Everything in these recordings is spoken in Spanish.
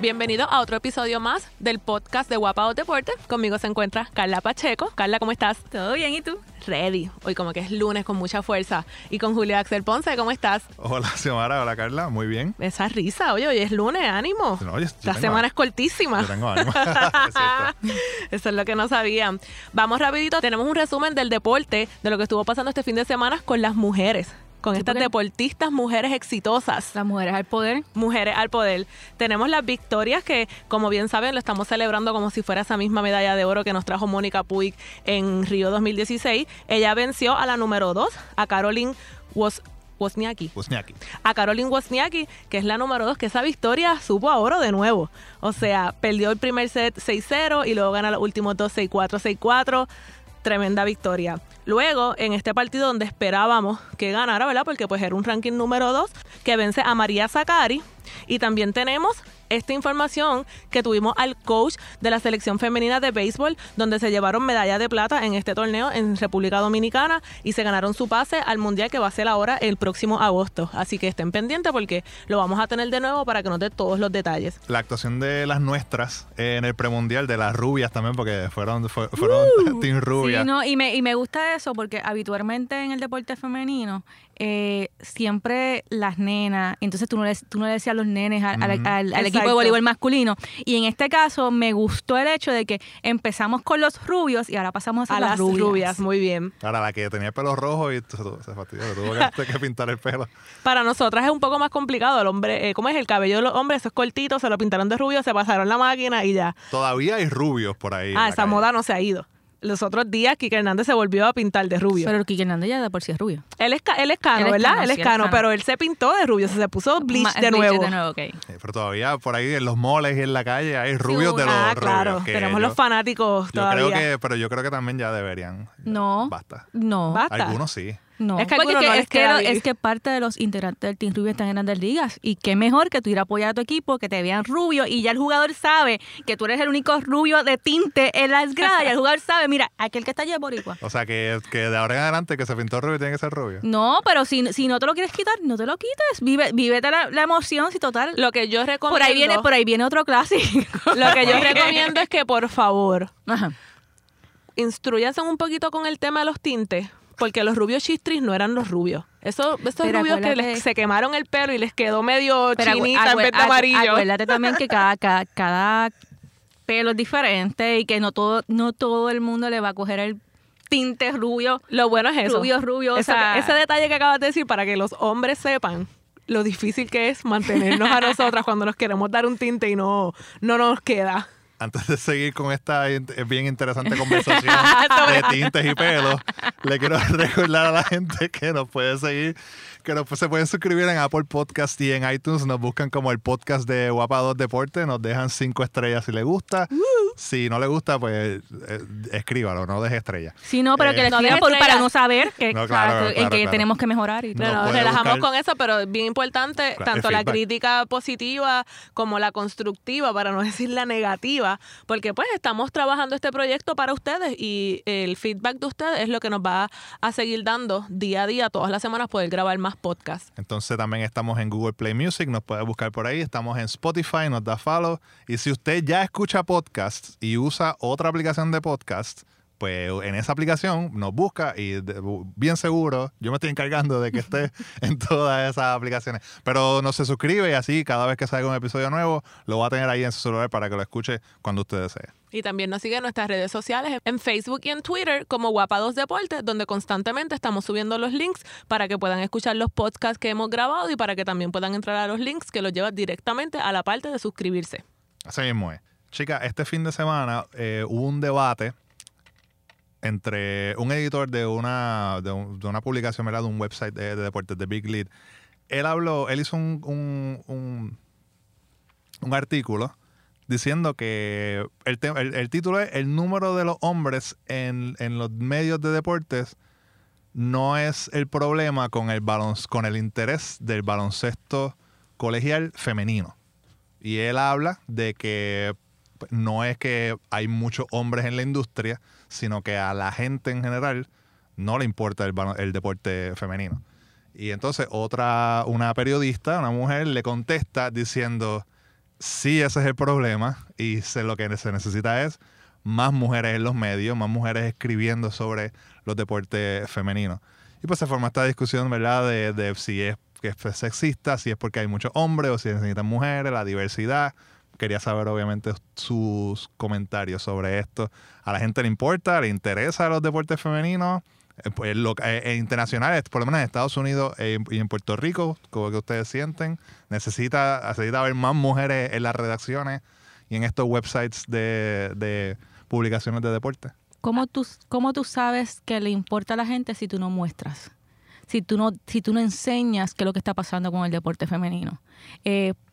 Bienvenido a otro episodio más del podcast de Guapa Deportes. Conmigo se encuentra Carla Pacheco. Carla, ¿cómo estás? Todo bien, ¿y tú? Ready. Hoy como que es lunes con mucha fuerza. Y con Julia Axel Ponce, ¿cómo estás? Hola, Xiomara. Hola, Carla. Muy bien. Esa risa. Oye, hoy es lunes, ánimo. No, oye, yo La tengo- semana es cortísima. Yo tengo ánimo. Es. Eso es lo que no sabían. Vamos rapidito. Tenemos un resumen del deporte, de lo que estuvo pasando este fin de semana con las mujeres. Con estas porque- deportistas mujeres exitosas. Las mujeres al poder. Mujeres al poder. Tenemos las victorias que, como bien saben, lo estamos celebrando como si fuera esa misma medalla de oro que nos trajo Mónica Puig en Río 2016. Ella venció a la número 2, a Caroline Wos Wozniacki. Wozniacki. A Caroline Wozniacki, que es la número 2, que esa victoria supo a oro de nuevo. O sea, perdió el primer set 6-0 y luego gana los últimos dos 6-4, 6-4. Tremenda victoria. Luego, en este partido donde esperábamos que ganara, ¿verdad? Porque pues era un ranking número 2, que vence a María Zakari. Y también tenemos esta información que tuvimos al coach de la selección femenina de béisbol, donde se llevaron medalla de plata en este torneo en República Dominicana y se ganaron su pase al mundial que va a ser ahora el próximo agosto. Así que estén pendientes porque lo vamos a tener de nuevo para que nos dé todos los detalles. La actuación de las nuestras en el premundial, de las rubias también, porque fueron, fue- fueron Team Rubia. Sí, no, y me, y me gusta eso porque habitualmente en el deporte femenino eh, siempre las nenas, entonces tú no le, tú no le decías a los nenes al, al- al- al equipo de voleibol masculino. Y en este caso me gustó el hecho de que empezamos con los rubios y ahora pasamos a, A las las rubias. rubias, muy bien. Ahora, la que tenía el pelo rojo y se, se fastidió, tuvo que, que pintar el pelo. Para nosotras es un poco más complicado. El hombre, eh, ¿cómo es? El cabello de los hombres, eso es cortito, se lo pintaron de rubio, se pasaron la máquina y ya. Todavía hay rubios por ahí. Ah, esa calle. moda no se ha ido. Los otros días, Kike Hernández se volvió a pintar de rubio. Pero Kike Hernández ya de por sí es rubio. él es, ca- él es cano, Él es ¿verdad? cano, él es es cano, cano. pero él se pintó de rubio, se puso bleach Ma- de nuevo. de nuevo, ok. Eh, Pero todavía por ahí en los moles y en la calle hay rubios de los ah, rubios. claro. Tenemos yo- los fanáticos Yo todavía. creo que, pero yo creo que también ya deberían. No. Basta. No. Basta. Algunos sí. No, Es que porque no es, es parte de los integrantes del Team Rubio están en grandes ligas. Y qué mejor que tú ir a apoyar a tu equipo, que te vean rubio y ya el jugador sabe que tú eres el único rubio de tinte en las gradas. y el jugador sabe, mira, aquel que está allí es boricua. O sea, que, que de ahora en adelante que se pintó rubio tiene que ser rubio. No, pero si, si no te lo quieres quitar, no te lo quites. Vive, vívete la, la emoción, si total. Lo que yo recomiendo, por ahí viene, por ahí viene otro clásico. lo que yo recomiendo es que por favor Ajá. instruyanse un poquito con el tema de los tintes, porque los rubios chistris no eran los rubios. Eso, esos Pero rubios que les- se quemaron el pelo y les quedó medio Pero chinita en vez de amarillo. Acuérdate también que cada, cada, cada pelo es diferente y que no todo, no todo el mundo le va a coger el tinte rubio. Lo bueno es eso. Rubio, rubio, o sea- ese detalle que acabas de decir para que los hombres sepan lo difícil que es mantenernos a nosotras cuando nos queremos dar un tinte y no, no nos queda. Antes de seguir con esta eh, bien interesante conversación de tintes y pelos, le quiero recordar a la gente que nos puede seguir, que nos, se pueden suscribir en Apple Podcast y en iTunes. Nos buscan como el podcast de Guapa 2 Deporte. Nos dejan cinco estrellas si les gusta. Si no le gusta, pues eh, escríbalo, no deje estrellas. Sí, no, pero que Eh, le No escriban deje por- para estrellas. no saber que, No, claro, claro, en claro, que claro. tenemos que mejorar. Y todo. No Bueno, nos puede relajamos buscar- con eso, pero es bien importante Claro, tanto el la feedback. crítica positiva como la constructiva, para no decir la negativa, porque pues estamos trabajando este proyecto para ustedes y el feedback de ustedes es lo que nos va a seguir dando día a día, todas las semanas, poder grabar más podcasts. Entonces también estamos en Google Play Music, nos puede buscar por ahí, estamos en Spotify, nos da follow. Y si usted ya escucha y usa otra aplicación de podcast, pues en esa aplicación nos busca y de- bien seguro, yo me estoy encargando de que esté en todas esas aplicaciones. Pero no se suscribe y así cada vez que salga un episodio nuevo, lo va a tener ahí en su celular para que lo escuche cuando usted desee. Y también nos sigue en nuestras redes sociales, en Facebook y en Twitter como Guapa2 Deportes, donde constantemente estamos subiendo los links para que puedan escuchar los podcasts que hemos grabado y para que también puedan entrar a los links que los llevan directamente a la parte de suscribirse. Así mismo es. Chica, este fin de semana eh, hubo un debate entre un editor de una, de, un- una publicación, ¿verdad? De un website de, de deportes, de Big Lead. Él habló, él hizo un, un, un- artículo diciendo que el, el, el título es El número de los hombres en, en los medios de deportes no es el problema con el, balon, con el interés del baloncesto colegial femenino. Y él habla de que no es que hay muchos hombres en la industria, sino que a la gente en general no le importa el, deporte femenino. Y entonces otra, una periodista, una mujer, le contesta diciendo sí ese es el problema y lo que se necesita es más mujeres en los medios, más mujeres escribiendo sobre los deportes femeninos. Y pues se forma esta discusión, ¿verdad? De, de si es que es sexista, si es porque hay muchos hombres o si necesitan mujeres, la diversidad. Quería saber, obviamente, sus comentarios sobre esto. ¿A la gente le importa? ¿Le interesa los deportes femeninos? Eh, pues, lo, eh, internacionales, por lo menos en Estados Unidos eh, y en Puerto Rico, como que ustedes sienten, necesita, necesita haber más mujeres en las redacciones y en estos websites de, publicaciones de deporte. ¿Cómo tú, ¿Cómo tú sabes que le importa a la gente si tú no muestras? Si tú no, si tú no enseñas qué es lo que está pasando con el deporte femenino.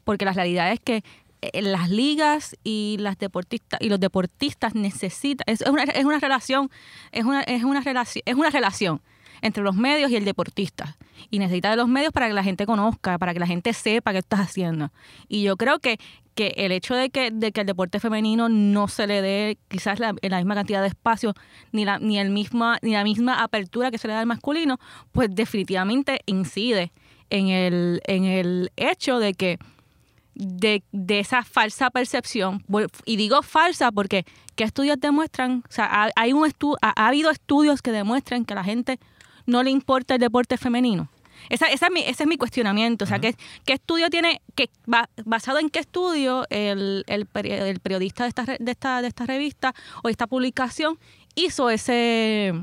Porque la realidad es que las ligas y las deportistas y los deportistas necesitan es una, es una relación es una, es una relación es una relación entre los medios y el deportista. Y necesita de los medios para que la gente conozca para que la gente sepa qué estás haciendo. Y yo creo que que el hecho de que, de que el deporte femenino no se le dé quizás la, la misma cantidad de espacio ni la, ni el misma ni la misma apertura que se le da al masculino pues definitivamente incide en el en el hecho de que de, de, esa falsa percepción. Y digo falsa porque ¿qué estudios demuestran? O sea, hay un estu ha, ha, habido estudios que demuestran que a la gente no le importa el deporte femenino. Esa, esa es mi, ese es mi cuestionamiento. O sea, ¿qué, qué estudio tiene, que, basado en qué estudio el, el, el periodista de esta, de, esta, de esta revista o esta publicación hizo ese,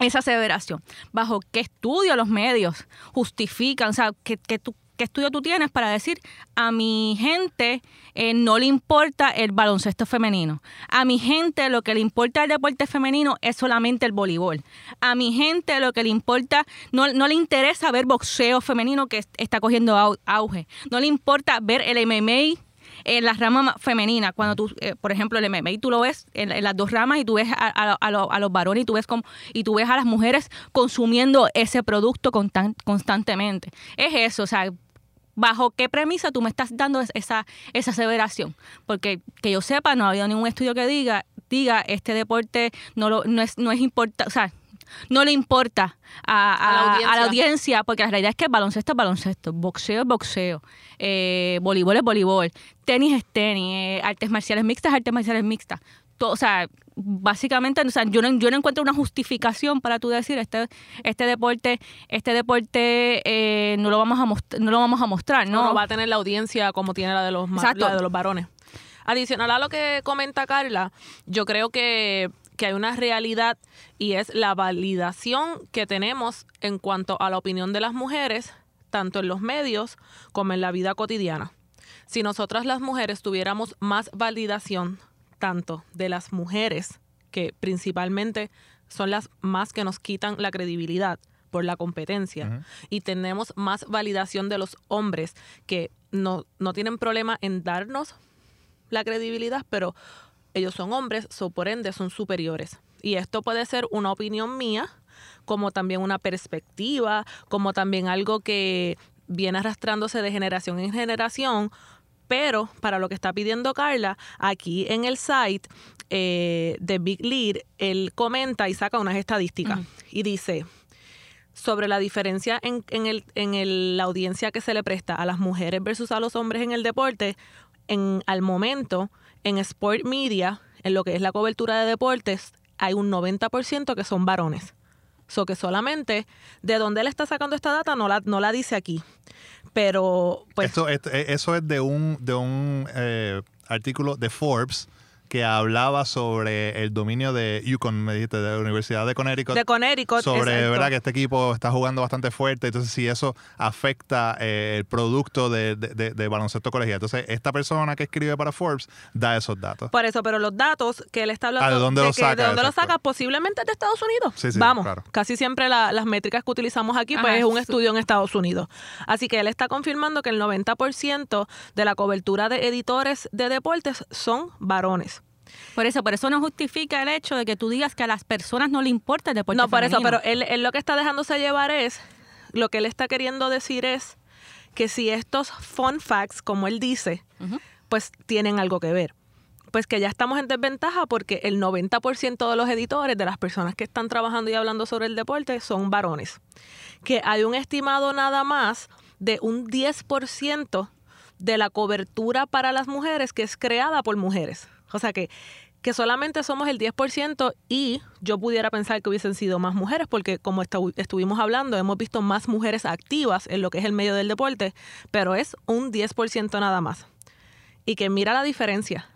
esa aseveración? ¿Bajo qué estudio los medios justifican? O sea, que, que tú ¿Qué estudio tú tienes para decir a mi gente eh, no le importa el baloncesto femenino? A mi gente lo que le importa el deporte femenino es solamente el voleibol. A mi gente lo que le importa, no, no le interesa ver boxeo femenino que está cogiendo auge. No le importa ver el MMA en las ramas femeninas, cuando tú, eh, por ejemplo, el MMA, tú lo ves en, las dos ramas y tú ves a, a, a, los varones y tú ves como, y tú ves a las mujeres consumiendo ese producto constant, constantemente. Es eso, o sea, ¿Bajo qué premisa tú me estás dando esa, esa aseveración? Porque que yo sepa, no ha habido ningún estudio que diga, diga este deporte no, lo, no es, no es importante, no le importa a, a, a, la a, la audiencia, porque la realidad es que baloncesto es baloncesto, boxeo es boxeo, eh, voleibol es voleibol, tenis es tenis, eh, artes marciales mixtas, artes marciales mixtas. Todo, o sea, básicamente, o sea, yo no, yo no encuentro una justificación para tú decir este, este deporte, este deporte eh, no lo vamos a no lo vamos a mostrar, ¿no? No va a tener la audiencia como tiene la de los la de los varones. Adicional a lo que comenta Carla, yo creo que, que hay una realidad y es la validación que tenemos en cuanto a la opinión de las mujeres, tanto en los medios como en la vida cotidiana. Si nosotras las mujeres tuviéramos más validación tanto de las mujeres, que principalmente son las más que nos quitan la credibilidad por la competencia, uh -huh. y tenemos más validación de los hombres que no, no tienen problema en darnos la credibilidad, pero ellos son hombres, so por ende son superiores. Y esto puede ser una opinión mía, como también una perspectiva, como también algo que viene arrastrándose de generación en generación, pero para lo que está pidiendo Carla, aquí en el site eh, de Big Lead, él comenta y saca unas estadísticas uh -huh. y dice sobre la diferencia en, en, el, en el, la audiencia que se le presta a las mujeres versus a los hombres en el deporte, en, al momento, en Sport Media, en lo que es la cobertura de deportes, hay un 90% que son varones. So que solamente de dónde él está sacando esta data no la, no la dice aquí. Pero pues. Esto, esto, eso es de un, de un eh, artículo de Forbes que hablaba sobre el dominio de Yukon, me dijiste, de la Universidad de Connecticut. De Connecticut, Sobre, exacto. ¿verdad? Que este equipo está jugando bastante fuerte, entonces si eso afecta eh, el producto de, de, de, de, baloncesto colegial. Entonces, esta persona que escribe para Forbes da esos datos. Por eso, pero los datos que él está hablando... ¿A ¿De dónde los saca? ¿De dónde los saca? Posiblemente de Estados Unidos. Sí, sí, Vamos, claro. casi siempre la, las métricas que utilizamos aquí, pues Ajá, es un estudio en Estados Unidos. Así que él está confirmando que el 90% de la cobertura de editores de deportes son varones. Por eso, por eso no justifica el hecho de que tú digas que a las personas no le importa el deporte No, por femenino. eso, pero él, él, lo que está dejándose llevar es, lo que él está queriendo decir es que si estos fun facts, como él dice, uh -huh. pues tienen algo que ver. Pues que ya estamos en desventaja porque el 90% de los editores, de las personas que están trabajando y hablando sobre el deporte, son varones. Que hay un estimado nada más de un 10% de la cobertura para las mujeres que es creada por mujeres. O sea que, que solamente somos el 10% y yo pudiera pensar que hubiesen sido más mujeres porque como estu- estuvimos hablando, hemos visto más mujeres activas en lo que es el medio del deporte, pero es un 10% nada más. Y que mira la diferencia.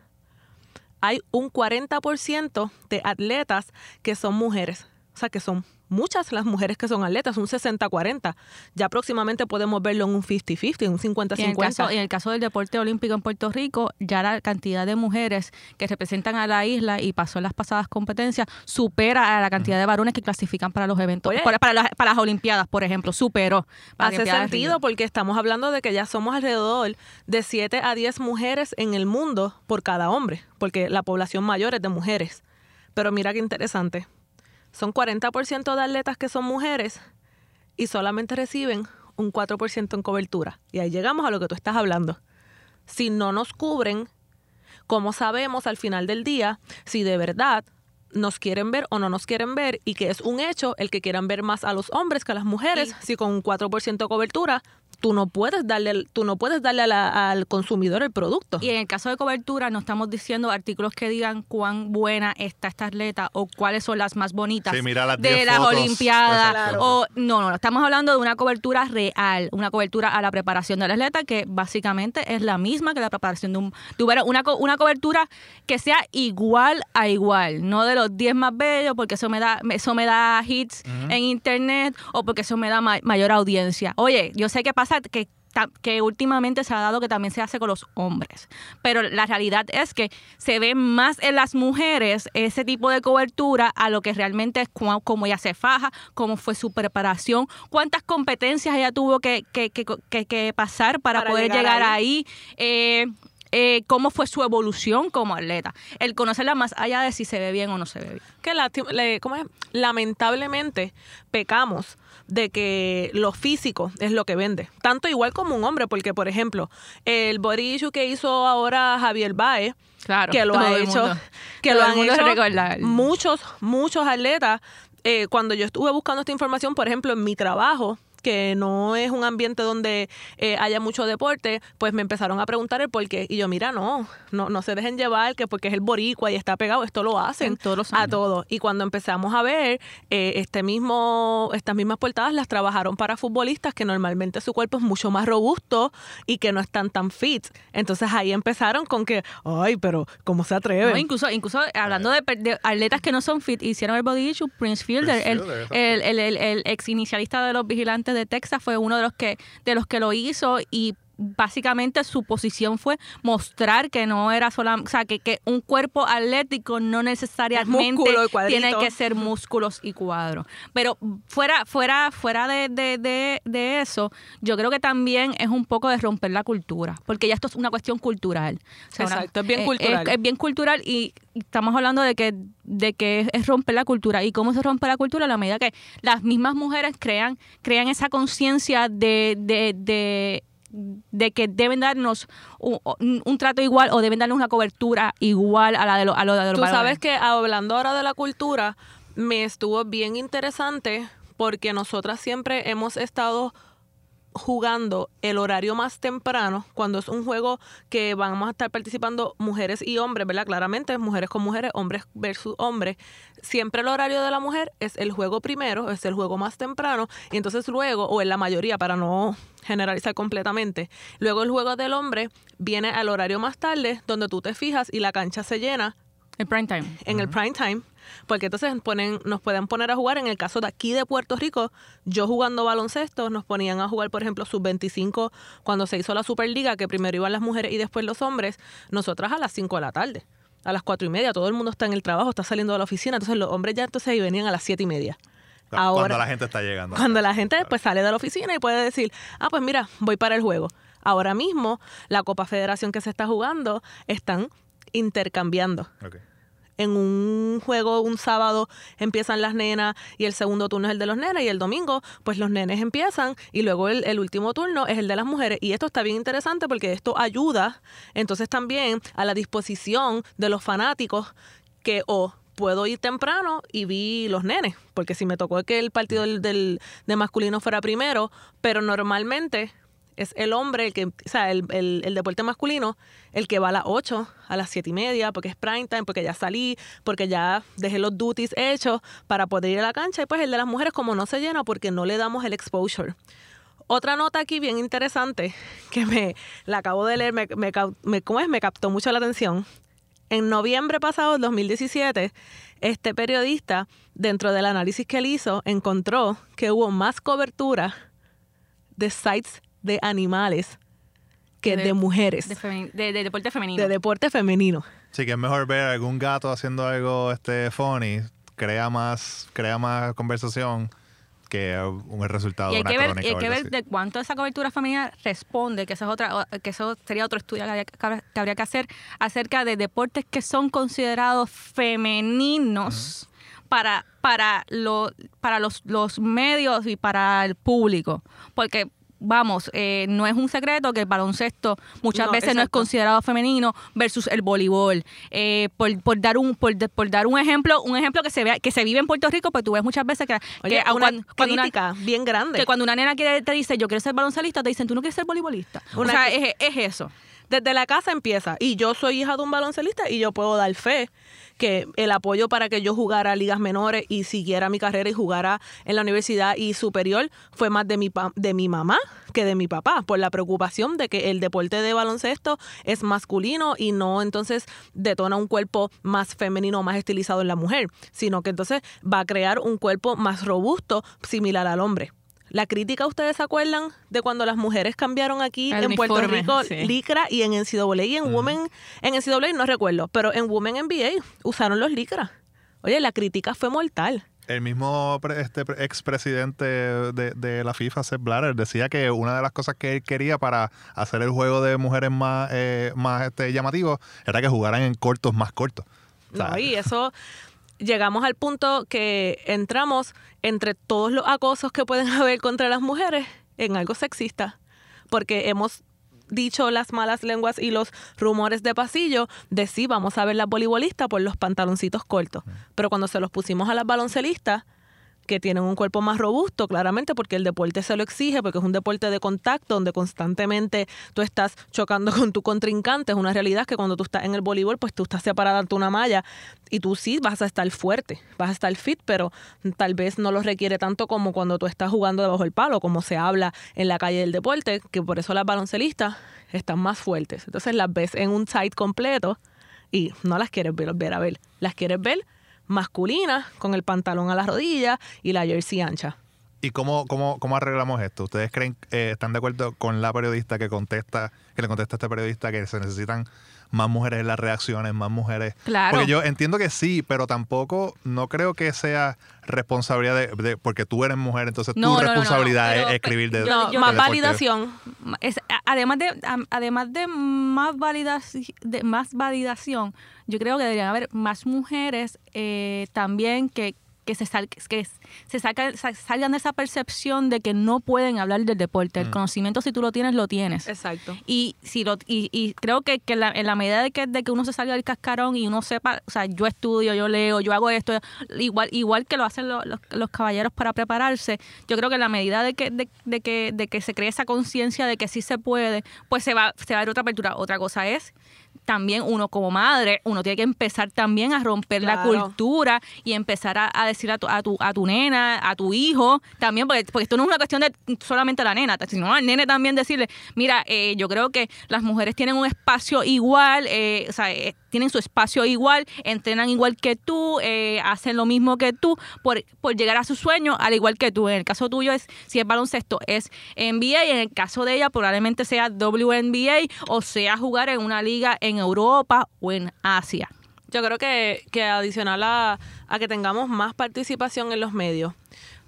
Hay un 40% de atletas que son mujeres. O sea, que son muchas las mujeres que son atletas, un 60-40. Ya próximamente podemos verlo en un 50-50, un Y en, caso, 50-50. en el caso del deporte olímpico en Puerto Rico, ya la cantidad de mujeres que representan a la isla y pasó en las pasadas competencias supera a la cantidad de varones que clasifican para los eventos, Oye. para, para las, para las Olimpiadas, por ejemplo, superó. Hace sentido porque estamos hablando de que ya somos alrededor de 7 a 10 mujeres en el mundo por cada hombre, porque la población mayor es de mujeres. Pero mira qué interesante. Son 40% de atletas que son mujeres y solamente reciben un 4% en cobertura. Y ahí llegamos a lo que tú estás hablando. Si no nos cubren, ¿cómo sabemos al final del día si de verdad nos quieren ver o no nos quieren ver y que es un hecho el que quieran ver más a los hombres que a las mujeres? Si con un 4% de cobertura tú no puedes darle, tú no puedes darle a la- al consumidor el producto. Y en el caso de cobertura, no estamos diciendo artículos que digan cuán buena está esta atleta o cuáles son las más bonitas Sí, mira las de 10 las fotos. Olimpiadas. Exacto. O, no, no, estamos hablando de una cobertura real, una cobertura a la preparación del atleta que básicamente es la misma que la preparación de un. de un- una, una cobertura que sea igual a igual, no de los 10 más bellos, porque eso me da, eso me da hits en internet o porque eso me da ma- mayor audiencia. Oye, yo sé que pasa que últimamente se ha dado que también se hace con los hombres. Pero la realidad es que se ve más en las mujeres ese tipo de cobertura a lo que realmente es cómo, cómo ella se faja, cómo fue su preparación, cuántas competencias ella tuvo que, que, que- pasar para, Para poder llegar llegar, ahí. ahí. eh, eh, cómo fue su evolución como atleta. El conocerla más allá de si se ve bien o no se ve bien. que lati- le- ¿cómo es? lamentablemente pecamos de que lo físico es lo que vende. Tanto igual como un hombre, porque por ejemplo, el body issue que hizo ahora Javier Baez, Claro, que lo ha hecho, mundo- que todo lo han hecho muchos, muchos atletas. Eh, cuando yo estuve buscando esta información, por ejemplo, en mi trabajo, que no es un ambiente donde eh, haya mucho deporte, pues me empezaron a preguntar el por qué. Y yo, mira, no, no, no se dejen llevar, que porque es el boricua y está pegado, esto lo hacen todos a años. todo. Y cuando empezamos a ver eh, este mismo, estas mismas portadas las trabajaron para futbolistas que normalmente su cuerpo es mucho más robusto y que no están tan fit. Entonces ahí empezaron con que, ay, pero ¿cómo se atreven? No, incluso, incluso hablando de, de atletas que no son fit, hicieron el body issue, Prince Fielder, Prince el, el, el- el ex inicialista de los vigilantes de Texas, fue uno de los que, de los que lo hizo y básicamente su posición fue mostrar que no era solamente, o sea, que, que un cuerpo atlético no necesariamente tiene que ser músculos y cuadros. Pero fuera, fuera, fuera de, de, de, de eso, yo creo que también es un poco de romper la cultura, porque ya esto es una cuestión cultural. O sea, una- Exacto, es bien eh, cultural. Es, es bien cultural y estamos hablando de que, de que es, es romper la cultura. ¿Y cómo se rompe la cultura? A la medida que las mismas mujeres crean, crean esa conciencia de, de, que deben darnos un, un- trato igual o deben darnos una cobertura igual a la de, lo- a lo de los Tú sabes que hablando ahora de la cultura, me estuvo bien interesante porque nosotras siempre hemos estado jugando el horario más temprano, cuando es un juego que vamos a estar participando mujeres y hombres, ¿verdad? Claramente, mujeres con mujeres, hombres versus hombres. Siempre el horario de la mujer es el juego primero, es el juego más temprano, y entonces luego, o en la mayoría, para no generalizar completamente, luego el juego del hombre viene al horario más tarde, donde tú te fijas y la cancha se llena El prime time. en el prime time, porque entonces ponen, nos pueden poner a jugar, en el caso de aquí de Puerto Rico, yo jugando baloncesto, nos ponían a jugar, por ejemplo, sub-25, cuando se hizo la Superliga, que primero iban las mujeres y después los hombres, nosotras a las 5 de la tarde, a las 4 y media, todo el mundo está en el trabajo, está saliendo de la oficina, entonces los hombres ya entonces ahí venían a las 7 y media. Cuando Ahora, la gente está llegando. cuando la gente pues sale de la oficina y puede decir, ah, pues mira, voy para el juego. Ahora mismo, la Copa Federación que se está jugando, están intercambiando Ok. En un juego un sábado empiezan las nenas y el segundo turno es el de los nenes y el domingo pues los nenes empiezan y luego el, el último turno es el de las mujeres. Y esto está bien interesante porque esto ayuda entonces también a la disposición de los fanáticos que o puedo ir temprano y vi los nenes porque si me tocó que el partido del- de masculino fuera primero pero normalmente es el hombre, el que, o sea, el, el- deporte masculino, el que va a las 8, a las 7 y media, porque es prime time, porque ya salí, porque ya dejé los duties hechos para poder ir a la cancha. Y pues el de las mujeres como no se llena porque no le damos el exposure. Otra nota aquí bien interesante que me la acabo de leer, me, me, me- ¿cómo es? me captó mucho la atención. En noviembre pasado, del 2017, este periodista, dentro del análisis que él hizo, encontró que hubo más cobertura de sites de animales que De- de, mujeres, De, de, femeni- de- de deporte femenino. deporte femenino. Sí, que es mejor ver algún gato haciendo algo este funny, crea más, crea más conversación que un resultado y de una que ver, crónica. y hay que ver de cuánto esa cobertura femenina responde, que eso es otra, que eso sería otro estudio que habría, que habría- que habría que hacer acerca de deportes que son considerados femeninos para, para, lo- para los, los medios y para el público. Porque Vamos, eh, no es un secreto que el baloncesto muchas No, veces no es considerado femenino versus el voleibol. Eh, por, por dar un por, dar un ejemplo, un ejemplo que se vea que se vive en Puerto Rico, pues tú ves muchas veces que, Oye, que una cuando- cuando una- crítica bien grande. que cuando una nena quiere, te dice, yo quiero ser baloncelista, te dicen, tú no quieres ser voleibolista. Una o sea, es eso. Desde la casa empieza. Y yo soy hija de un baloncelista y yo puedo dar fe que el apoyo para que yo jugara ligas menores y siguiera mi carrera y jugara en la universidad y superior fue más de mi, pa- de mi mamá que de mi papá, por la preocupación de que el deporte de baloncesto es masculino y no entonces detona un cuerpo más femenino, más estilizado en la mujer, sino que entonces va a crear un cuerpo más robusto, similar al hombre. La crítica, ¿ustedes se acuerdan de cuando las mujeres cambiaron aquí El en Puerto Rico sí. licra y en NCAA y en Women, en NCAA no recuerdo, pero en Women NBA usaron los licras. Oye, la crítica fue mortal. El mismo este pre- expresidente de, de la FIFA, Sepp Blatter, decía que una de las cosas que él quería para hacer el juego de mujeres más, eh, más este, llamativo era que jugaran en cortos más cortos. O sea, No, y eso llegamos al punto que entramos entre todos los acosos que pueden haber contra las mujeres en algo sexista, porque hemos dicho las malas lenguas y los rumores de pasillo de sí, vamos a ver las voleibolistas por los pantaloncitos cortos, pero cuando se los pusimos a las baloncelistas, que tienen un cuerpo más robusto, claramente, porque el deporte se lo exige, porque es un deporte de contacto donde constantemente tú estás chocando con tu contrincante. Es una realidad que cuando tú estás en el voleibol, pues tú estás separada ante una malla y tú sí vas a estar fuerte, vas a estar fit, pero tal vez no lo requiere tanto como cuando tú estás jugando debajo del palo, como se habla en la calle del deporte, que por eso las baloncelistas están más fuertes. Entonces las ves en un site completo y no las quieres ver, ver a ver, las quieres ver masculinas con el pantalón a la rodilla y la jersey ancha. ¿Y cómo, cómo, cómo arreglamos esto? ¿Ustedes creen, eh, están de acuerdo con la periodista que contesta, que le contesta a este periodista que se necesitan más mujeres en las reacciones, más mujeres? Claro. Porque yo entiendo que sí, pero tampoco, no creo que sea responsabilidad de, de- porque tú eres mujer, entonces No, no, tu no, no, responsabilidad pero- es escribir de No, yo- más de validación. Es- además de además de más validación de más validación yo creo que deberían haber más mujeres eh, también que que se sal- que se saca- sa- salgan de esa percepción de que no pueden hablar del deporte. El conocimiento, si tú lo tienes, lo tienes. Exacto. Y, si lo, y, y creo que, que la- en la medida de que, de que uno se salga del cascarón y uno sepa, o sea, yo estudio, yo leo, yo hago esto, igual igual que lo hacen lo- los, los caballeros para prepararse, yo creo que en la medida de que, de, de que, de que se cree esa conciencia de que sí se puede, pues se va, se va a ver otra apertura. Otra cosa es también uno como madre, uno tiene que empezar también a romper la cultura y empezar a, a decir a tu, a, tu, a tu nena, a tu hijo, también, porque, porque esto no es una cuestión de solamente la nena, sino al nene también decirle, mira, eh, yo creo que las mujeres tienen un espacio igual, eh, o sea, eh, tienen su espacio igual, entrenan igual que tú, eh, hacen lo mismo que tú, por, por llegar a su sueño al igual que tú. En el caso tuyo es, si es baloncesto, es NBA, y en el caso de ella probablemente sea WNBA o sea jugar en una liga en Europa o en Asia. Yo creo que, que adicional a, a que tengamos más participación en los medios,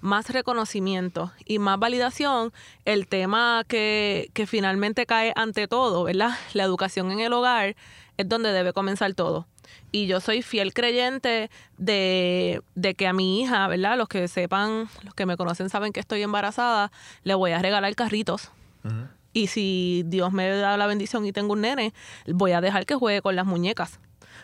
más reconocimiento y más validación, el tema que, que finalmente cae ante todo, ¿verdad? La educación en el hogar es donde debe comenzar todo. Y yo soy fiel creyente de, de que a mi hija, ¿verdad? Los que sepan, los que me conocen saben que estoy embarazada, le voy a regalar carritos Y si Dios me da la bendición y tengo un nene, voy a dejar que juegue con las muñecas.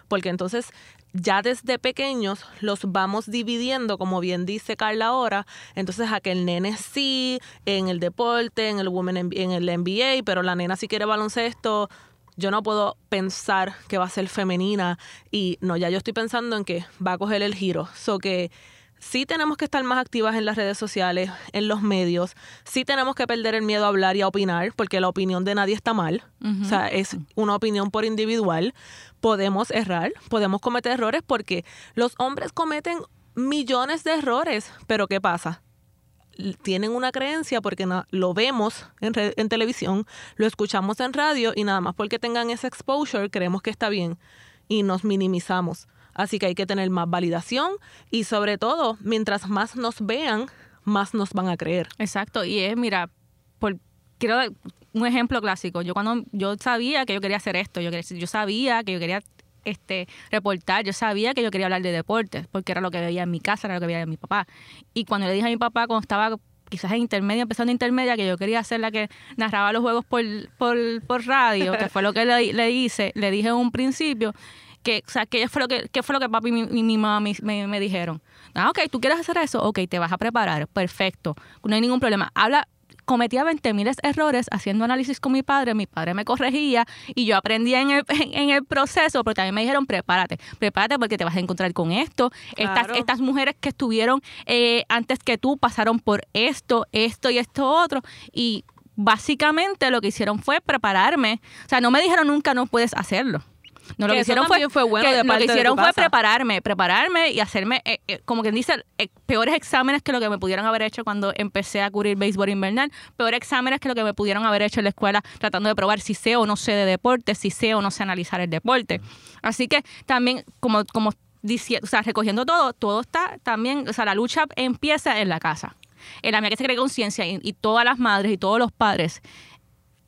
Porque entonces ya desde pequeños los vamos dividiendo, como bien dice Carla ahora, entonces a que el nene sí, en el deporte, en el women en el NBA, pero la nena si quiere baloncesto, yo no puedo pensar que va a ser femenina y no, ya yo estoy pensando en que va a coger el giro. So que sí tenemos que estar más activas en las redes sociales, en los medios, sí tenemos que perder el miedo a hablar y a opinar, porque la opinión de nadie está mal, o sea, es una opinión por individual. Podemos errar, podemos cometer errores porque los hombres cometen millones de errores, pero ¿qué pasa? Tienen una creencia porque lo vemos en, en, televisión, lo escuchamos en radio y nada más porque tengan ese exposure creemos que está bien y nos minimizamos. Así que hay que tener más validación y sobre todo, mientras más nos vean, más nos van a creer. Exacto, y es, mira, por, quiero un ejemplo clásico. Yo cuando yo sabía que yo quería hacer esto, yo, yo sabía que yo quería este, reportar. Yo sabía que yo quería hablar de deportes, porque era lo que veía en mi casa, era lo que veía en mi papá. Y cuando le dije a mi papá, cuando estaba quizás en intermedia, empezando intermedia, que yo quería ser la que narraba los juegos por, por, por radio, que fue lo que le, le hice, le dije en un principio, que, o sea, que fue lo que, fue lo que papi y mi, mi mamá me, me, dijeron. Ah, ok, tú quieres hacer eso, ok, te vas a preparar, perfecto, no hay ningún problema. Habla, cometía 20 miles errores haciendo análisis con mi padre, mi padre me corregía y yo aprendía en el, en el proceso, pero también me dijeron, prepárate, prepárate porque te vas a encontrar con esto. Estas, estas mujeres que estuvieron eh, antes que tú pasaron por esto, esto y esto otro. Y básicamente lo que hicieron fue prepararme. O sea, no me dijeron nunca no puedes hacerlo. No, lo que, hicieron fue, fue bueno que, lo que hicieron fue prepararme, prepararme y hacerme, eh, eh, como quien dice, eh, peores exámenes que lo que me pudieron haber hecho cuando empecé a cubrir béisbol invernal, peores exámenes que lo que me pudieron haber hecho en la escuela tratando de probar si sé o no sé de deporte, si sé o no sé analizar el deporte. Así que también, como, como diciendo, o sea, recogiendo todo, todo está también, o sea, la lucha empieza en la casa. En la medida que se cree conciencia y, y todas las madres y todos los padres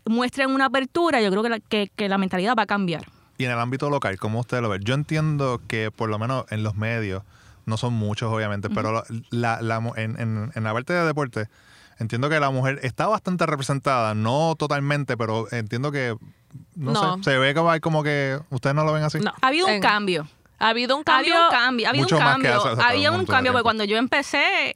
muestren una apertura, yo creo que que, que la mentalidad va a cambiar. Y en el ámbito local, ¿cómo usted lo ve? Yo entiendo que por lo menos en los medios, no son muchos obviamente, pero la, la, en, en, la parte de deporte, entiendo que la mujer está bastante representada, no totalmente, pero entiendo que, no, sé, se ve como, como que ustedes no lo ven así. No, ha habido un cambio. Ha habido un cambio. Ha habido un cambio. Ha habido un cambio. había un cambio, porque cuando yo empecé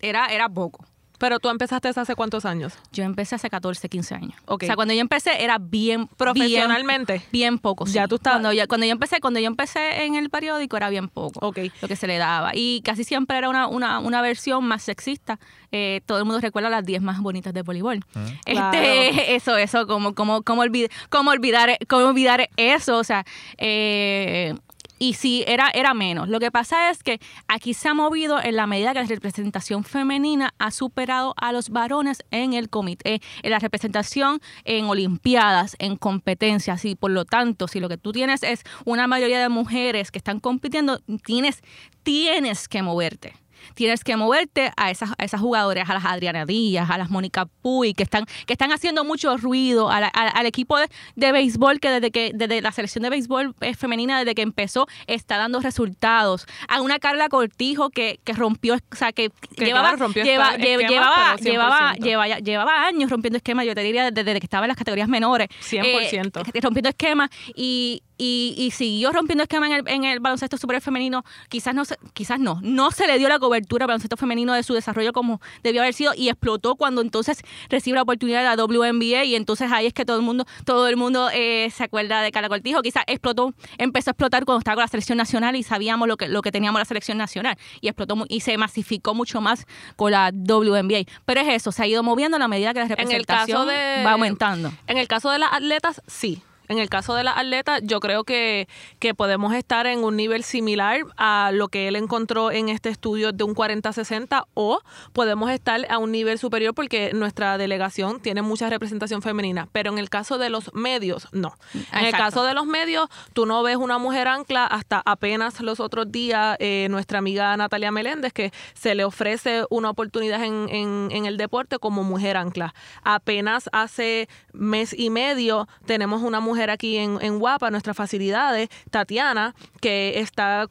era, era poco. Pero tú empezaste hace cuántos años? Yo empecé hace 14, 15 años. O sea, cuando yo empecé era bien profesionalmente. Bien, poco. Ya tú estás. Cuando yo, cuando yo empecé, cuando yo empecé en el periódico era bien poco. Ok. Lo que se le daba. Y casi siempre era una, una, una versión más sexista. Eh, todo el mundo recuerda las 10 más bonitas de voleibol. Ah. Este, Eso, eso, como, como, como, olvidar, como olvidar, como olvidar eso. O sea, eh, y sí, era, era menos. Lo que pasa es que aquí se ha movido en la medida que la representación femenina ha superado a los varones en el comité, en la representación en olimpiadas, en competencias. Y por lo tanto, si lo que tú tienes es una mayoría de mujeres que están compitiendo, tienes, tienes que moverte tienes que moverte a esas, a esas jugadoras, a las Adriana Díaz, a las Mónica Puy, que están, que están haciendo mucho ruido, al equipo de, béisbol que desde que desde la selección de béisbol eh, femenina, desde que empezó, está dando resultados. A una Carla Cortijo que, que rompió, o sea, que, llevaba, llevaba, llevaba, llevaba, llevaba, años rompiendo esquemas, yo te diría desde, que estaba en las categorías menores. 100%. Eh, rompiendo esquemas y, y, y siguió rompiendo esquema en el, en el baloncesto super femenino. Quizás no, quizás no, no se le dio la cobertura al baloncesto femenino de su desarrollo como debió haber sido y explotó cuando entonces recibe la oportunidad de la WNBA y entonces ahí es que todo el mundo, todo el mundo eh, se acuerda de Carla Cortijo. Quizás explotó, empezó a explotar cuando estaba con la selección nacional y sabíamos lo que, lo que teníamos la selección nacional y explotó y se masificó mucho más con la WNBA. Pero es eso, se ha ido moviendo a la medida que la representación va aumentando. En el caso de las atletas, sí en el caso de la atleta, yo creo que, que podemos estar en un nivel similar a lo que él encontró en este estudio de un 40-60 o podemos estar a un nivel superior porque nuestra delegación tiene mucha representación femenina. Pero en el caso de los medios, no. En el caso de los medios, tú no ves una mujer ancla hasta apenas los otros días eh, nuestra amiga Natalia Meléndez que se le ofrece una oportunidad en, en, en el deporte como mujer ancla. Apenas hace mes y medio tenemos una mujer mujer aquí en, en Guapa, nuestras facilidades, Tatiana, que está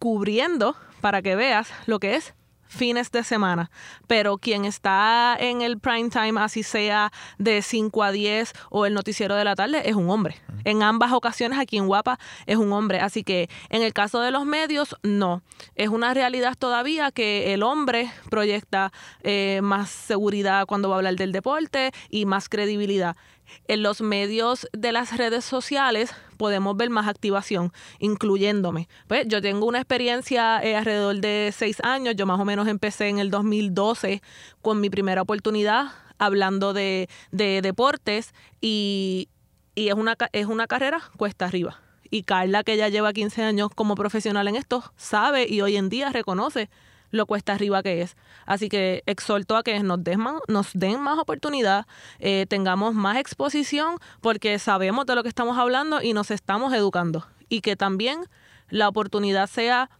cubriendo, para que veas lo que es fines de semana, pero quien está en el prime time, así sea de 5 a 10 o el noticiero de la tarde, es un hombre. En ambas ocasiones aquí en Guapa es un hombre, así que en el caso de los medios, no. Es una realidad todavía que el hombre proyecta eh, más seguridad cuando va a hablar del deporte y más credibilidad. En los medios de las redes sociales podemos ver más activación, incluyéndome. Pues yo tengo una experiencia eh, alrededor de seis años. Yo más o menos empecé en el 2012 con mi primera oportunidad hablando de, de deportes y, y es, una, es una carrera cuesta arriba. Y Carla, que ya lleva 15 años como profesional en esto, sabe y hoy en día reconoce lo cuesta arriba que es. Así que exhorto a que nos den más, den más oportunidad, eh, tengamos más exposición, porque sabemos de lo que estamos hablando y nos estamos educando. Y que también la oportunidad sea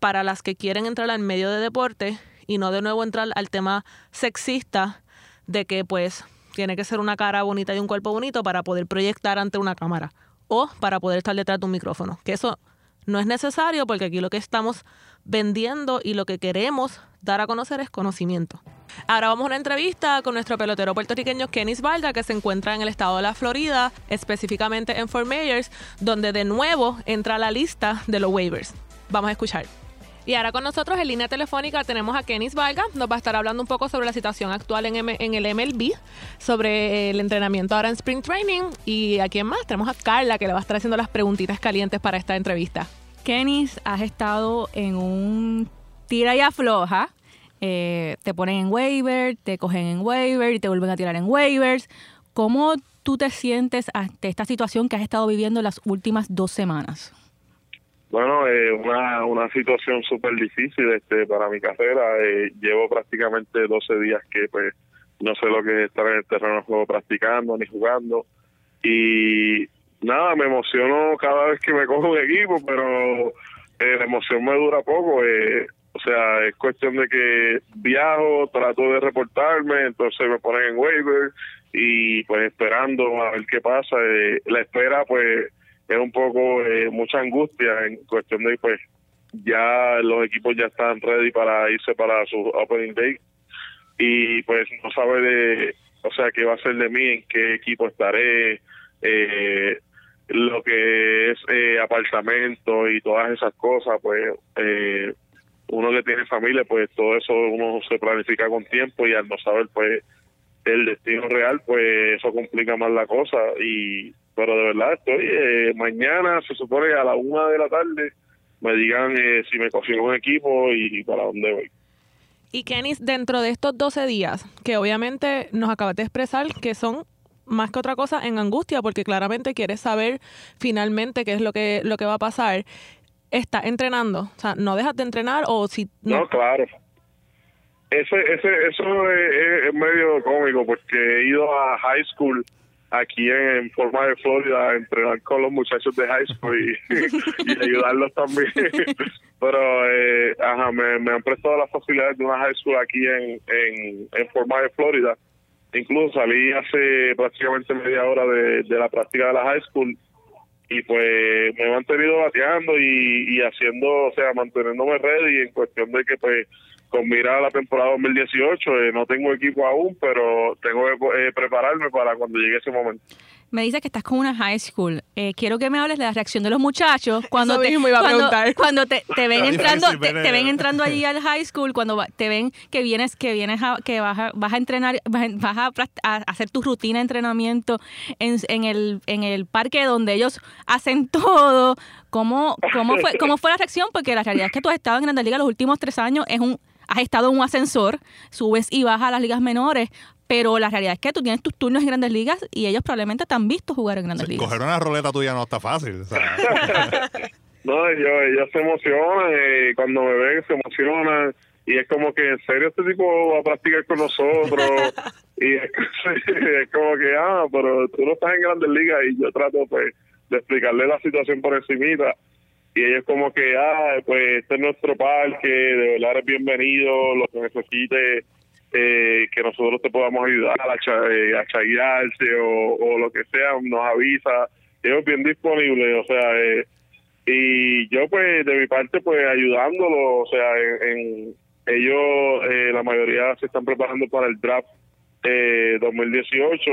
para las que quieren entrar al medio de deporte y no de nuevo entrar al tema sexista de que pues tiene que ser una cara bonita y un cuerpo bonito para poder proyectar ante una cámara o para poder estar detrás de un micrófono. Que eso no es necesario porque aquí lo que estamos vendiendo y lo que queremos dar a conocer es conocimiento. Ahora vamos a una entrevista con nuestro pelotero puertorriqueño Kenis Balda, que se encuentra en el estado de la Florida, específicamente en Fort Myers, donde de nuevo entra la lista de los waivers. Vamos a escuchar. Y ahora con nosotros en línea telefónica tenemos a Kenis Valga. Nos va a estar hablando un poco sobre la situación actual en, en el MLB, sobre el entrenamiento ahora en Spring Training. Y a quién más? Tenemos a Carla que le va a estar haciendo las preguntitas calientes para esta entrevista. Kenis, has estado en un tira y afloja. Eh, te ponen en waiver, te cogen en waiver y te vuelven a tirar en waivers. ¿Cómo tú te sientes ante esta situación que has estado viviendo las últimas dos semanas? Bueno, eh, una, una situación súper difícil este, para mi carrera. Eh, llevo prácticamente 12 días que pues no sé lo que es estar en el terreno de juego practicando ni jugando. Y nada, me emociono cada vez que me cojo un equipo, pero eh, la emoción me dura poco. Eh, o sea, es cuestión de que viajo, trato de reportarme, entonces me ponen en waiver y pues esperando a ver qué pasa. Eh, la espera pues es un poco eh, mucha angustia en cuestión de pues ya los equipos ya están ready para irse para su opening day y pues no sabe de, o sea, qué va a ser de mí, en qué equipo estaré, eh, lo que es eh, apartamento y todas esas cosas, pues eh, uno que tiene familia, pues todo eso uno se planifica con tiempo y al no saber pues el destino real, pues eso complica más la cosa y pero de verdad estoy eh, mañana se supone a la una de la tarde me digan eh, si me consigo un equipo y, para dónde voy. Y Kenny, dentro de estos 12 días, que obviamente nos acabas de expresar que son más que otra cosa en angustia, porque claramente quieres saber finalmente qué es lo que, lo que va a pasar, está entrenando. O sea, no dejas de entrenar o si... No, claro. Ese, ese, eso es, es medio cómico porque he ido a high school aquí en, forma de Florida a entrenar con los muchachos de high school y, ayudarlos también. Pero eh, ajá, me, me, han prestado las facilidades de una high school aquí en, en, en forma de Florida. Incluso salí hace prácticamente media hora de, la práctica de la high school y pues me he mantenido bateando y, haciendo, o sea, manteniéndome ready en cuestión de que pues con mira a la temporada 2018. Eh, no tengo equipo aún, pero tengo que eh, prepararme para cuando llegue ese momento. Me dice que estás con una high school. Eh, quiero que me hables de la reacción de los muchachos cuando te iba a cuando, preguntar. cuando te, te ven entrando te, te, ven entrando allí al high school cuando va, te ven que vienes que vienes a, que vas a, vas a entrenar vas a, a, hacer tu rutina de entrenamiento en, en, el en el parque donde ellos hacen todo cómo cómo fue cómo fue la reacción porque la realidad es que tú has estado en Grandes Ligas los últimos tres años es un has estado en un ascensor, subes y bajas a las ligas menores, pero la realidad es que tú tienes tus turnos en grandes ligas y ellos probablemente te han visto jugar en grandes Sí, ligas. Coger una roleta tuya no está fácil. o sea. No, ellos, ellos se emocionan, eh, cuando me ven se emocionan y es como que en serio este tipo va a practicar con nosotros y es, es como que, ah, pero tú no estás en grandes ligas y yo trato pues de explicarle la situación por encimita y ellos como que, ah, pues este es nuestro parque, de verdad eres bienvenido, lo que necesite, eh, que nosotros te podamos ayudar a, cha, eh, o, lo que sea, nos avisa, ellos bien disponibles, o sea, eh, y yo pues de mi parte pues ayudándolo, o sea, en, en, ellos, eh, la mayoría se están preparando para el draft eh, 2018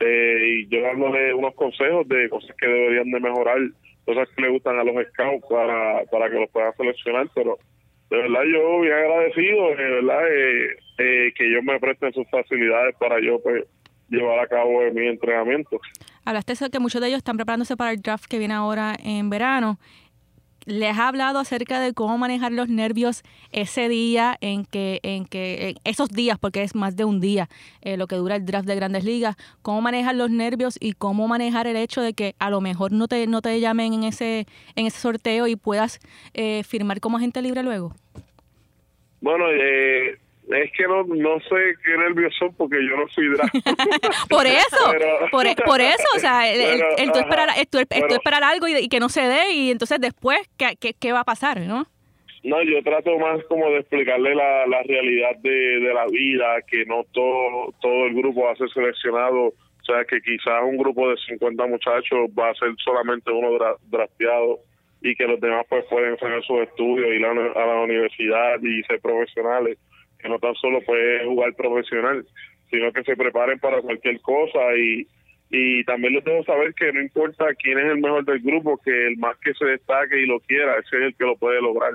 eh, y yo dándole unos consejos de cosas que deberían de mejorar, cosas que le gustan a los scouts para, para que los puedan seleccionar, pero de verdad yo bien agradecido, de verdad eh, eh, que ellos me presten sus facilidades para yo pues llevar a cabo mi entrenamiento. Hablaste de que muchos de ellos están preparándose para el draft que viene ahora en verano les ha hablado acerca de cómo manejar los nervios ese día en que, en que, esos días, porque es más de un día eh, lo que dura el draft de Grandes Ligas, cómo manejar los nervios y cómo manejar el hecho de que a lo mejor no te, no te llamen en ese, en ese sorteo y puedas eh, firmar como agente libre luego. Bueno, eh, es que no, no sé qué nervios son porque yo no soy draft. por eso, por, por, eso, o sea, el, tú, esperar, esperar algo y, que no se dé y entonces después, ¿qué, qué, qué va a pasar, no? No, yo trato más como de explicarle la, la realidad de, de la vida, que no todo, todo el grupo va a ser seleccionado, o sea, que quizás un grupo de 50 muchachos va a ser solamente uno drafteado y que los demás pues pueden hacer sus estudios, ir a la universidad y ser profesionales que no tan solo puede jugar profesional, sino que se preparen para cualquier cosa. Y, y también les debo saber que no importa quién es el mejor del grupo, que el más que se destaque y lo quiera, ese es el que lo puede lograr,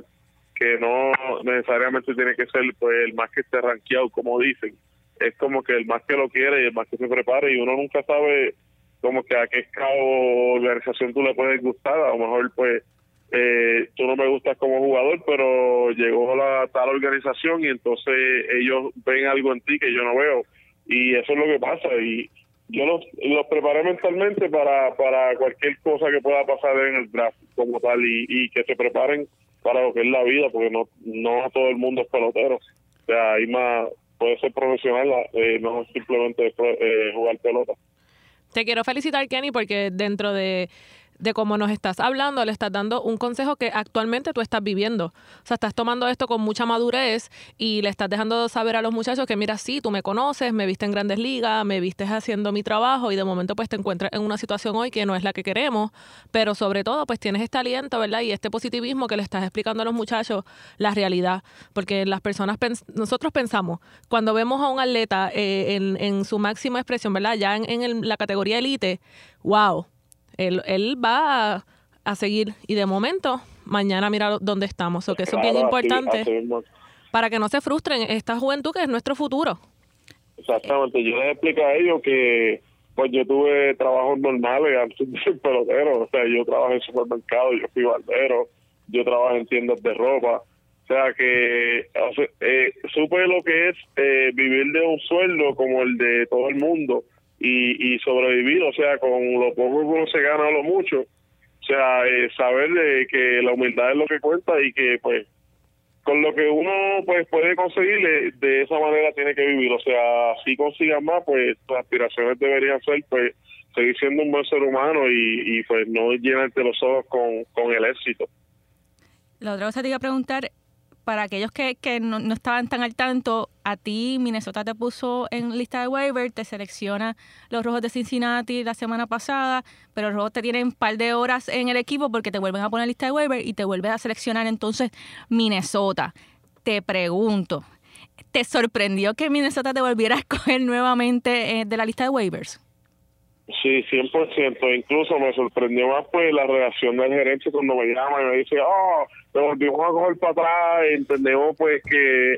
que no necesariamente tiene que ser pues el más que esté rankeado, como dicen, es como que el más que lo quiere y el más que se prepare. Y uno nunca sabe como que a qué o organización tú le puedes gustar, a lo mejor pues eh, tú no me gustas como jugador, pero llegó la tal organización y entonces ellos ven algo en ti que yo no veo. Y eso es lo que pasa. Y yo los, los preparé mentalmente para, para cualquier cosa que pueda pasar en el draft como tal y, y que se preparen para lo que es la vida porque no no todo el mundo es pelotero. O sea hay más puede ser profesional eh, no simplemente eh, jugar pelota. Te quiero felicitar Kenny porque dentro de de cómo nos estás hablando, le estás dando un consejo que actualmente tú estás viviendo. O sea, estás tomando esto con mucha madurez y le estás dejando saber a los muchachos que, mira, sí, tú me conoces, me viste en grandes ligas, me viste haciendo mi trabajo y de momento pues te encuentras en una situación hoy que no es la que queremos, pero sobre todo pues tienes este aliento, ¿verdad? Y este positivismo que le estás explicando a los muchachos la realidad. Porque las personas, nosotros pensamos, cuando vemos a un atleta eh, en, su máxima expresión, ¿verdad? Ya en la categoría elite, wow él, él va a, seguir y de momento mañana mira dónde estamos. O que eso es bien importante para que no se frustren. Esta juventud que es nuestro futuro. Exactamente, yo les explico a ellos que pues yo tuve trabajos normales antes de ser pelotero, o sea, yo trabajé en supermercado, yo fui barbero, yo trabajé en tiendas de ropa, o sea que eh, supe lo que es eh, vivir de un sueldo como el de todo el mundo, y, y sobrevivir, o sea, con lo poco que uno se gana o lo mucho, o sea, eh, saber de que la humildad es lo que cuenta y que pues con lo que uno pues puede conseguir de esa manera tiene que vivir, o sea, si consigas más, pues tus aspiraciones deberían ser pues seguir siendo un buen ser humano y, y pues no llenarte los ojos con, con el éxito. La otra cosa te iba a preguntar, para aquellos que, no, estaban tan al tanto, a ti Minnesota te puso en lista de waiver, te selecciona los Rojos de Cincinnati la semana pasada, pero los Rojos te tienen un par de horas en el equipo porque te vuelven a poner lista de waiver y te vuelves a seleccionar entonces Minnesota. Te pregunto, ¿te sorprendió que Minnesota te volviera a escoger nuevamente eh, de la lista de waivers? Sí, 100%. Incluso me sorprendió más pues la reacción del gerente cuando me llama y me dice, oh, te volvimos a coger para atrás. Entendemos pues que,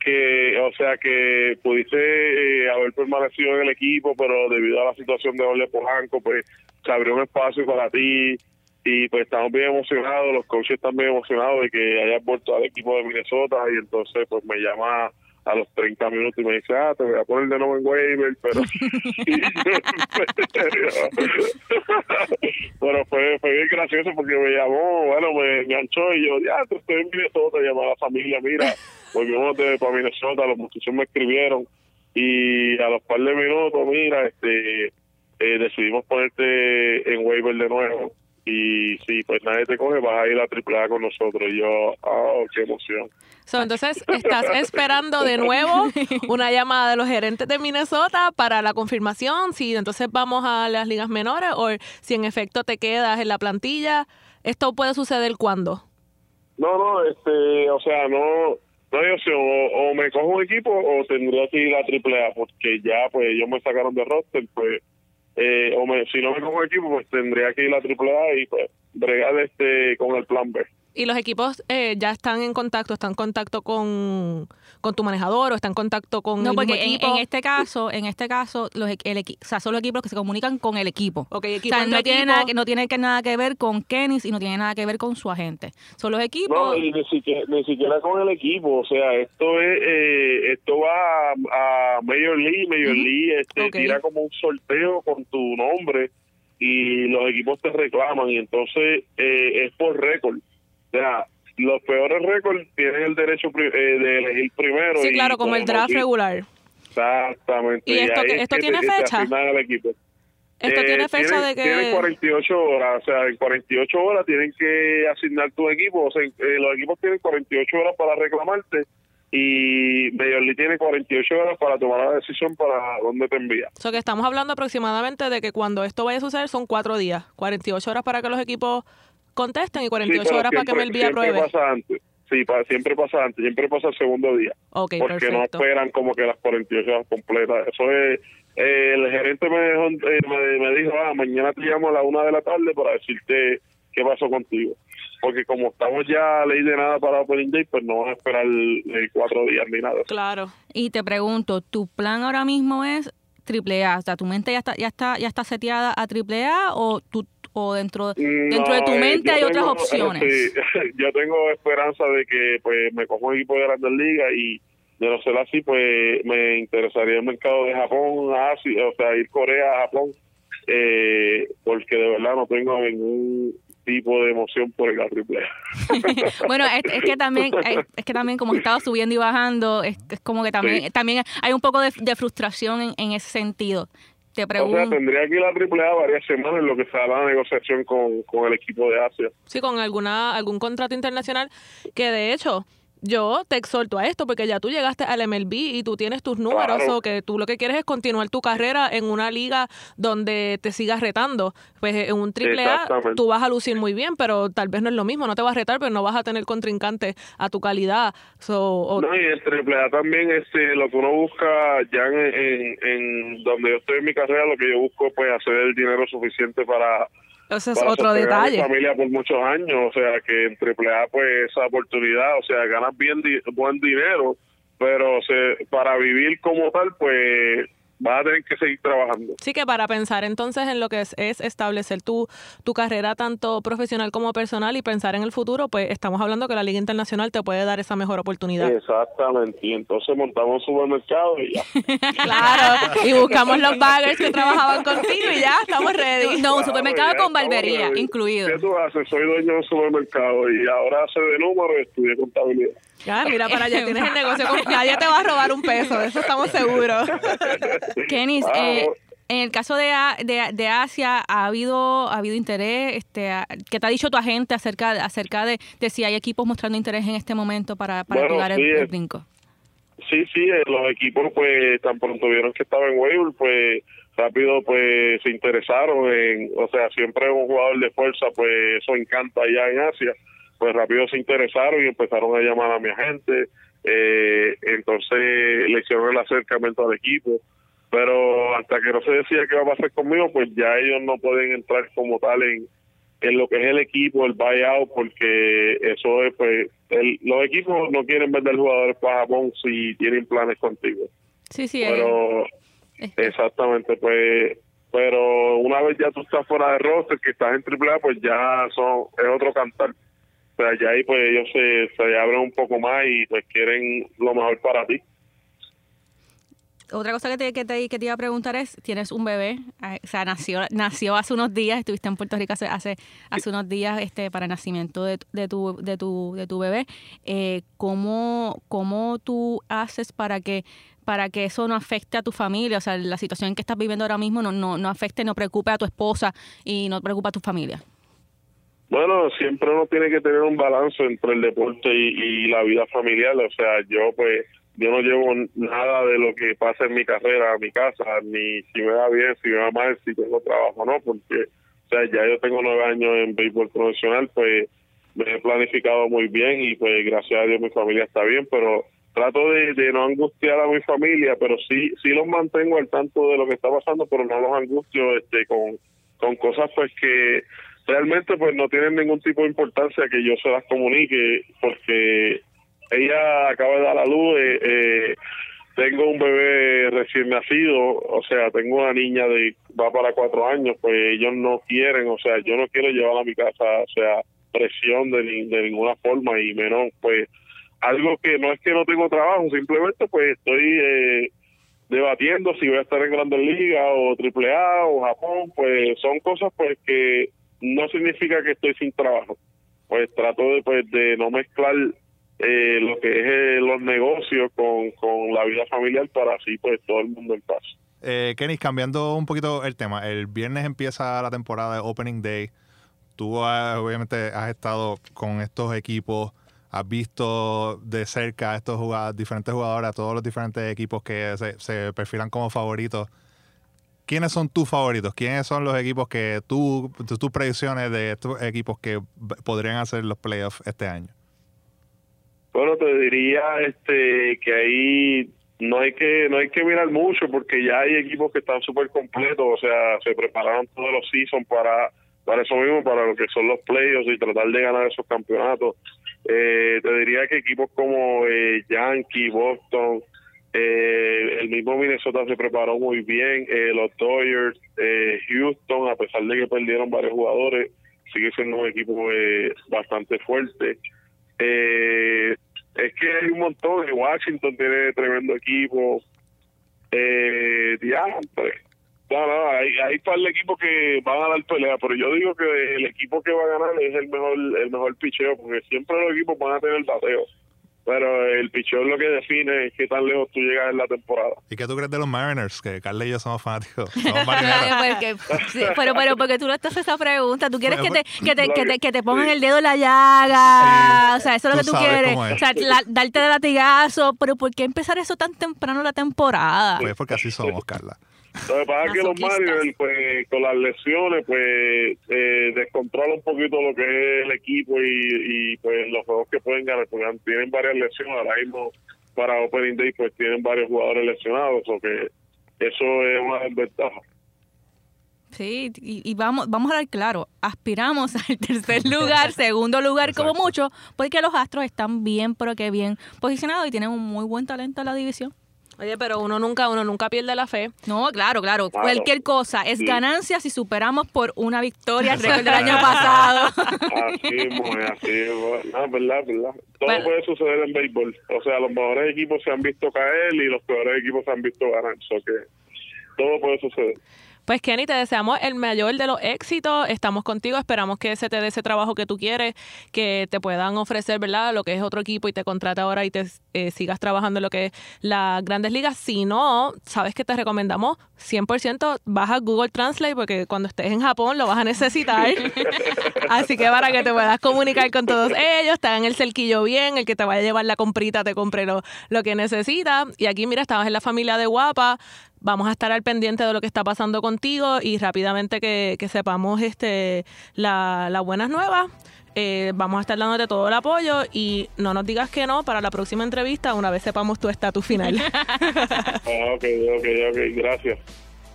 que o sea, que pudiste eh, haber permanecido en el equipo, pero debido a la situación de Ole Polanco, pues se abrió un espacio para ti y pues estamos bien emocionados, los coaches están bien emocionados de que hayas vuelto al equipo de Minnesota y entonces pues me llama a los 30 minutos y me dice, ah, te voy a poner de nuevo en waiver, pero... bueno, fue, fue bien gracioso porque me llamó, bueno, me enganchó y yo, ya, estoy en Minnesota, llamé a la familia, mira, volvimos de para Minnesota, los muchachos me escribieron y a los par de minutos, mira, este, eh, decidimos ponerte en waiver de nuevo y si pues nadie te coge, vas a ir a AAA con nosotros. Y yo, oh, qué emoción. entonces, ¿estás esperando de nuevo una llamada de los gerentes de Minnesota para la confirmación? Si entonces vamos a las ligas menores o si en efecto te quedas en la plantilla. ¿Esto puede suceder cuándo? No, no, este, o sea, no, no hay opción, o, o me cojo un equipo o tendría que ir a AAA, porque ya pues ellos me sacaron de roster, pues, eh, o me, si no me cojo equipo, pues tendría que ir a AAA y pues bregar este con el plan B. Y los equipos eh, ya están en contacto, están en contacto con, con tu manejador o están en contacto con No, el porque mismo en, equipo. en este caso, en este caso, los, el equi- o sea, son los equipos que se comunican con el equipo. Ok, O equipo sea, no tiene, equipo. nada que, no tiene que nada que ver con Kenny y no tiene nada que ver con su agente. Son los equipos. No, y ni siquiera, ni siquiera con el equipo, o sea, esto es, eh, esto va a, a Major League, Major Ujú. League este, tira como un sorteo con tu nombre y los equipos te reclaman y entonces eh, es por récord. O sea, los peores récords tienen el derecho eh, de elegir primero. Sí, y claro, como el draft regular. Exactamente. ¿Y esto ahí que- es esto que tiene te fecha? asignan al equipo. Esto Eh, tiene fecha tienen- de que... Tienen 48 horas, o sea, en 48 horas tienen que asignar tu equipo, o sea, eh, los equipos tienen 48 horas para reclamarte y Major League tiene 48 horas para tomar la decisión para dónde te envía. So que estamos hablando aproximadamente de que cuando esto vaya a suceder son cuatro días, 48 horas para que los equipos contesten y 48 Sí, pero horas para que siempre- Melvía siempre apruebe. pasa antes. Sí, pa- siempre pasa antes, siempre pasa el segundo día. Ok, porque no esperan como que las 48 horas completas. Eso es, eh, el gerente me, dejó- eh, me, me dijo, ah, mañana te llamo a la una de la tarde para decirte qué pasó contigo. Porque como estamos ya a ley de nada para Opening Day, pues no van a esperar eh, cuatro días ni nada. Claro. Y te pregunto, ¿tu plan ahora mismo es triple A? O sea, ¿tu mente ya está, ya está, ya está seteada a triple A o tú o dentro, dentro de tu eh, mente hay otras opciones? sí, yo tengo esperanza de que pues me cojo un equipo de Grandes Ligas y de no ser así, pues me interesaría el mercado de Japón, Asia, o sea, ir Corea a Japón, eh, porque de verdad no tengo ningún tipo de emoción por el triple bueno, es, es que también es, que también como he estado subiendo y bajando, es, es como que también Sí. también hay un poco de, de frustración en, en ese sentido. Te O sea, pregunto. tendría que ir a triple A varias semanas en lo que se da la negociación con, con el equipo de Asia. Sí, con alguna algún contrato internacional que de hecho yo te exhorto a esto porque ya tú llegaste al MLB y tú tienes tus números Claro. o que tú lo que quieres es continuar tu carrera en una liga donde te sigas retando. Pues en un triple A tú vas a lucir muy bien, pero tal vez no es lo mismo, no te vas a retar, pero no vas a tener contrincante a tu calidad. So, o- No, y el triple A también este, lo que uno busca ya en, en, en donde yo estoy en mi carrera, lo que yo busco pues hacer el dinero suficiente para ese es para otro sostener a mi detalle. familia por muchos años, o sea que en AAA pues esa oportunidad, o sea, ganas bien di- buen dinero, pero se, para vivir como tal pues vas a tener que seguir trabajando. Sí que para pensar entonces en lo que es, es establecer tu, tu carrera tanto profesional como personal y pensar en el futuro, pues estamos hablando que la Liga Internacional te puede dar esa mejor oportunidad. Exactamente, y entonces montamos un supermercado y ya. Claro, y buscamos los baggers que trabajaban contigo y ya estamos ready. No, un supermercado con barbería incluido. ¿Qué tú haces? Soy dueño de un supermercado y ahora sé de números y estudié contabilidad. Ya, mira para allá, tienes el negocio, con- nadie te va a robar un peso, de eso estamos seguros. Kenis, Ah, eh, en el caso de, A- de, de Asia, ¿ha habido, ha habido interés? Este, a- ¿Qué te ha dicho tu agente acerca, acerca de, de si hay equipos mostrando interés en este momento para, para Bueno, el, sí, el eh, brinco? Sí, sí, eh, los equipos pues tan pronto vieron que estaba en waiver, pues rápido pues se interesaron en, o sea, siempre un jugador de fuerza, pues eso encanta allá en Asia, pues rápido se interesaron y empezaron a llamar a mi agente, eh, entonces le hicieron el acercamiento al equipo, pero hasta que no se decía qué va a pasar conmigo, pues ya ellos no pueden entrar como tal en, en lo que es el equipo, el buyout, porque eso es, pues, el- los equipos no quieren vender jugadores para Japón si tienen planes contigo. Sí, sí. Pero, eh, exactamente, pues, pero una vez ya tú estás fuera de roster, que estás en AAA, pues ya son, es otro cantar. Sea, ya ahí pues ellos se, se abren un poco más y pues quieren lo mejor para ti. Otra cosa que te, que, te, que te iba a preguntar es, tienes un bebé, eh, o sea, nació, nació hace unos días, estuviste en Puerto Rico hace, hace, hace unos días este, para el nacimiento de, de, tu, de, tu, de tu bebé. Eh, ¿cómo, ¿Cómo tú haces para que para que eso no afecte a tu familia, o sea, la situación que estás viviendo ahora mismo no, no, no afecte, no preocupe a tu esposa y no preocupe a tu familia? Bueno, siempre uno tiene que tener un balance entre el deporte y, la vida familiar. O sea, yo pues, yo no llevo nada de lo que pasa en mi carrera a mi casa, ni si me va bien, si me va mal, si tengo trabajo, ¿no? Porque, o sea, ya yo tengo nueve años en béisbol profesional, pues me he planificado muy bien y pues gracias a Dios mi familia está bien, pero trato de, de no angustiar a mi familia, pero sí sí los mantengo al tanto de lo que está pasando, pero no los angustio este con, con cosas pues que realmente pues no tienen ningún tipo de importancia que yo se las comunique porque ella acaba de dar a luz eh, eh, tengo un bebé recién nacido, o sea, tengo una niña de va para cuatro años, pues ellos no quieren, o sea, yo no quiero llevarla a mi casa, o sea, presión de, de ninguna forma y menos, pues, algo que no es que no tengo trabajo, simplemente pues estoy eh, debatiendo si voy a estar en Grandes Ligas o AAA o Japón, pues son cosas pues que no significa que estoy sin trabajo. Pues trato de, pues, de no mezclar eh, lo que es eh, los negocios con, con la vida familiar para así pues todo el mundo en paz. Eh, Kenny, cambiando un poquito el tema, el viernes empieza la temporada de Opening Day. Tú ah, obviamente has estado con estos equipos, has visto de cerca a estos jugadores, diferentes jugadores, a todos los diferentes equipos que se, se perfilan como favoritos. ¿Quiénes son tus favoritos? ¿Quiénes son los equipos que tú, tus predicciones de estos equipos que podrían hacer los playoffs este año? Bueno, te diría este que ahí no hay que no hay que mirar mucho porque ya hay equipos que están súper completos, o sea, se prepararon todos los seasons para para eso mismo, para lo que son los playoffs y tratar de ganar esos campeonatos. Eh, te diría que equipos como eh, Yankee, Boston, eh, el mismo Minnesota se preparó muy bien, eh, los Dodgers, eh, Houston, a pesar de que perdieron varios jugadores, sigue siendo un equipo eh, bastante fuerte. Eh, es que hay un montón. Washington tiene tremendo equipo. Eh. No, no, hay, hay par de equipos que van a dar pelea, pero yo digo que el equipo que va a ganar es el mejor el mejor picheo, porque siempre los equipos van a tener bateo pero el pichón lo que define qué tan lejos tú llegas en la temporada. ¿Y qué tú crees de los Mariners? Que Carla y yo somos fanáticos. Somos pero, pero porque tú no estás esa pregunta. Tú quieres que te, que te, que te, que te pongan el dedo en la llaga. O sea, eso es lo que tú quieres. O sea, darte de latigazo. Pero ¿por qué empezar eso tan temprano la temporada? Pues porque así somos, Carla. Lo que pasa es que los Mariners, pues, con las lesiones, pues, eh, descontrola un poquito lo que es el equipo y, y, pues, los juegos que pueden ganar, porque tienen varias lesiones. Ahora mismo, para Opening Day, pues, tienen varios jugadores lesionados, o que eso es una desventaja. Sí, y, vamos, vamos a dar claro, aspiramos al tercer lugar, segundo lugar como mucho, porque los Astros están bien, pero que bien posicionados y tienen un muy buen talento en la división. Oye, pero uno nunca, uno nunca pierde la fe. No, claro, claro. Cualquier cosa es ganancia si superamos por una victoria el récord del año pasado. Así es, así es. No, verdad, verdad. Todo puede suceder en béisbol. O sea, los mejores equipos se han visto caer y los peores equipos se han visto ganar. O sea que todo puede suceder. Pues Kenny, te deseamos el mayor de los éxitos. Estamos contigo. Esperamos que se te dé ese trabajo que tú quieres, que te puedan ofrecer, ¿verdad? Lo que es otro equipo y te contrata ahora y te eh, sigas trabajando en lo que es las grandes ligas. Si no, sabes que te recomendamos 100% baja Google Translate porque cuando estés en Japón lo vas a necesitar. Así que para que te puedas comunicar con todos ellos, te hagan el cerquillo bien, el que te vaya a llevar la comprita te compre lo, lo que necesita. Y aquí, mira, estabas en la familia de Guapa vamos a estar al pendiente de lo que está pasando contigo y rápidamente que, sepamos este las la buenas nuevas. Eh, vamos a estar dándote todo el apoyo y no nos digas que no para la próxima entrevista una vez sepamos tu estatus final. Ah, ok, ok, ok, gracias.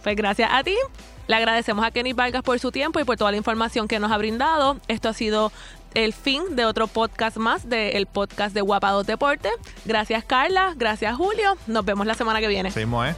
Pues gracias a ti. Le agradecemos a Kenny Vargas por su tiempo y por toda la información que nos ha brindado. Esto ha sido el fin de otro podcast más del podcast de Guapados Deporte. Gracias Carla, gracias Julio. Nos vemos la semana que viene. Seguimos, ¿eh?